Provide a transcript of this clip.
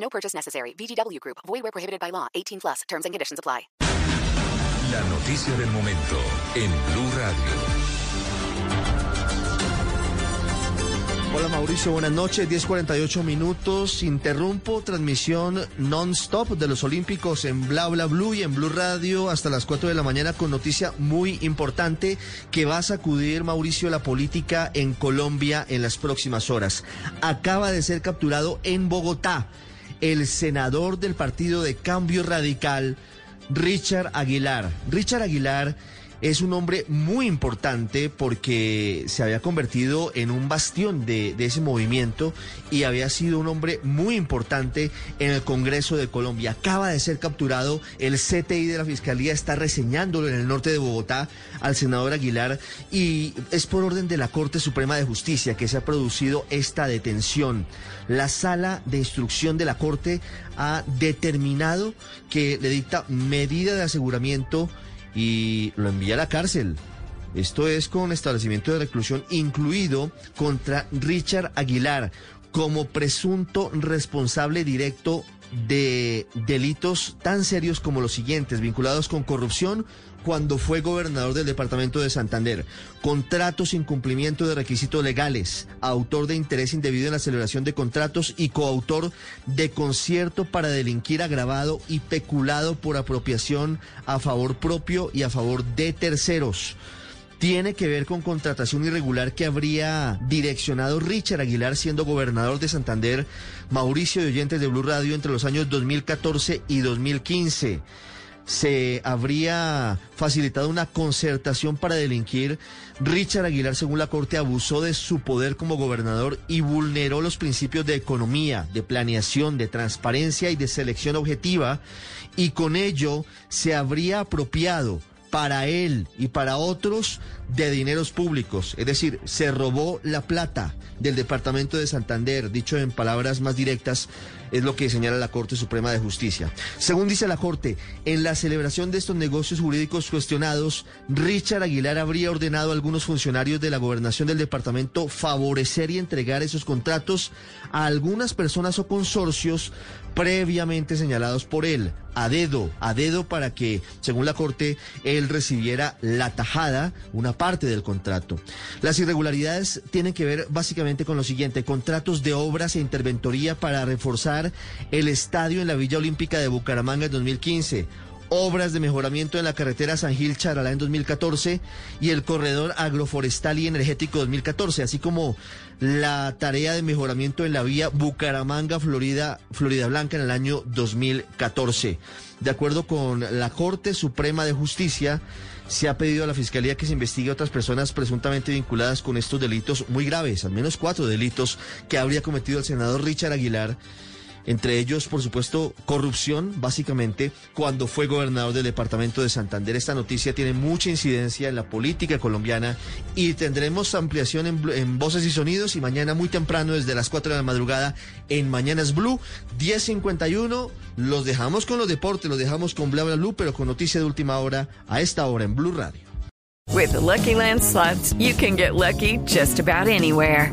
No purchase necessary. VGW Group. Void where prohibited by law. 18 plus. Terms and conditions apply. La noticia del momento en Blue Radio. Hola Mauricio, buenas noches, 10.48 minutos. Interrumpo transmisión non-stop de los Olímpicos en Bla Bla Blue y en Blue Radio hasta las 4 de la mañana con noticia muy importante que va a sacudir Mauricio la política en Colombia en las próximas horas. Acaba de ser capturado en Bogotá el senador del partido de Cambio Radical, Richard Aguilar. Richard Aguilar es un hombre muy importante porque se había convertido en un bastión de, ese movimiento y había sido un hombre muy importante en el Congreso de Colombia. Acaba de ser capturado, el CTI de la Fiscalía está reseñándolo en el norte de Bogotá al senador Aguilar y es por orden de la Corte Suprema de Justicia que se ha producido esta detención. La sala de instrucción de la Corte ha determinado que le dicta medida de aseguramiento y lo envía a la cárcel. Esto es con establecimiento de reclusión incluido contra Richard Aguilar como presunto responsable directo de delitos tan serios como los siguientes, vinculados con corrupción cuando fue gobernador del departamento de Santander, contratos sin cumplimiento de requisitos legales, autor de interés indebido en la celebración de contratos y coautor de concierto para delinquir agravado y peculado por apropiación a favor propio y a favor de terceros tiene que ver con contratación irregular que habría direccionado Richard Aguilar siendo gobernador de Santander, Mauricio de Oyentes de Blue Radio entre los años 2014 y 2015 se habría facilitado una concertación para delinquir. Richard Aguilar, según la Corte, abusó de su poder como gobernador y vulneró los principios de economía, de planeación, de transparencia y de selección objetiva, y con ello se habría apropiado para él y para otros de dineros públicos. Es decir, se robó la plata del Departamento de Santander, dicho en palabras más directas, es lo que señala la Corte Suprema de Justicia. Según dice la Corte, en la celebración de estos negocios jurídicos cuestionados, Richard Aguilar habría ordenado a algunos funcionarios de la gobernación del departamento favorecer y entregar esos contratos a algunas personas o consorcios previamente señalados por él, a dedo, a dedo para que, según la Corte, él recibiera la tajada, una parte del contrato. Las irregularidades tienen que ver básicamente con lo siguiente, contratos de obras e interventoría para reforzar el estadio en la Villa Olímpica de Bucaramanga en 2015 obras de mejoramiento en la carretera San Gil Charalá en 2014 y el corredor agroforestal y energético 2014, así como la tarea de mejoramiento en la vía Bucaramanga Florida Florida Blanca en el año 2014. De acuerdo con la Corte Suprema de Justicia, se ha pedido a la Fiscalía que se investigue a otras personas presuntamente vinculadas con estos delitos muy graves, al menos cuatro delitos que habría cometido el senador Richard Aguilar entre ellos, por supuesto, corrupción, básicamente, cuando fue gobernador del departamento de Santander. Esta noticia tiene mucha incidencia en la política colombiana y tendremos ampliación en, voces y sonidos y mañana muy temprano, desde las 4 de la madrugada, en Mañanas Blue, 10.51. Los dejamos con los deportes, los dejamos con Bla Bla Blue, pero con noticia de última hora a esta hora en Blue Radio. With Lucky Land slots, you can get lucky just about anywhere.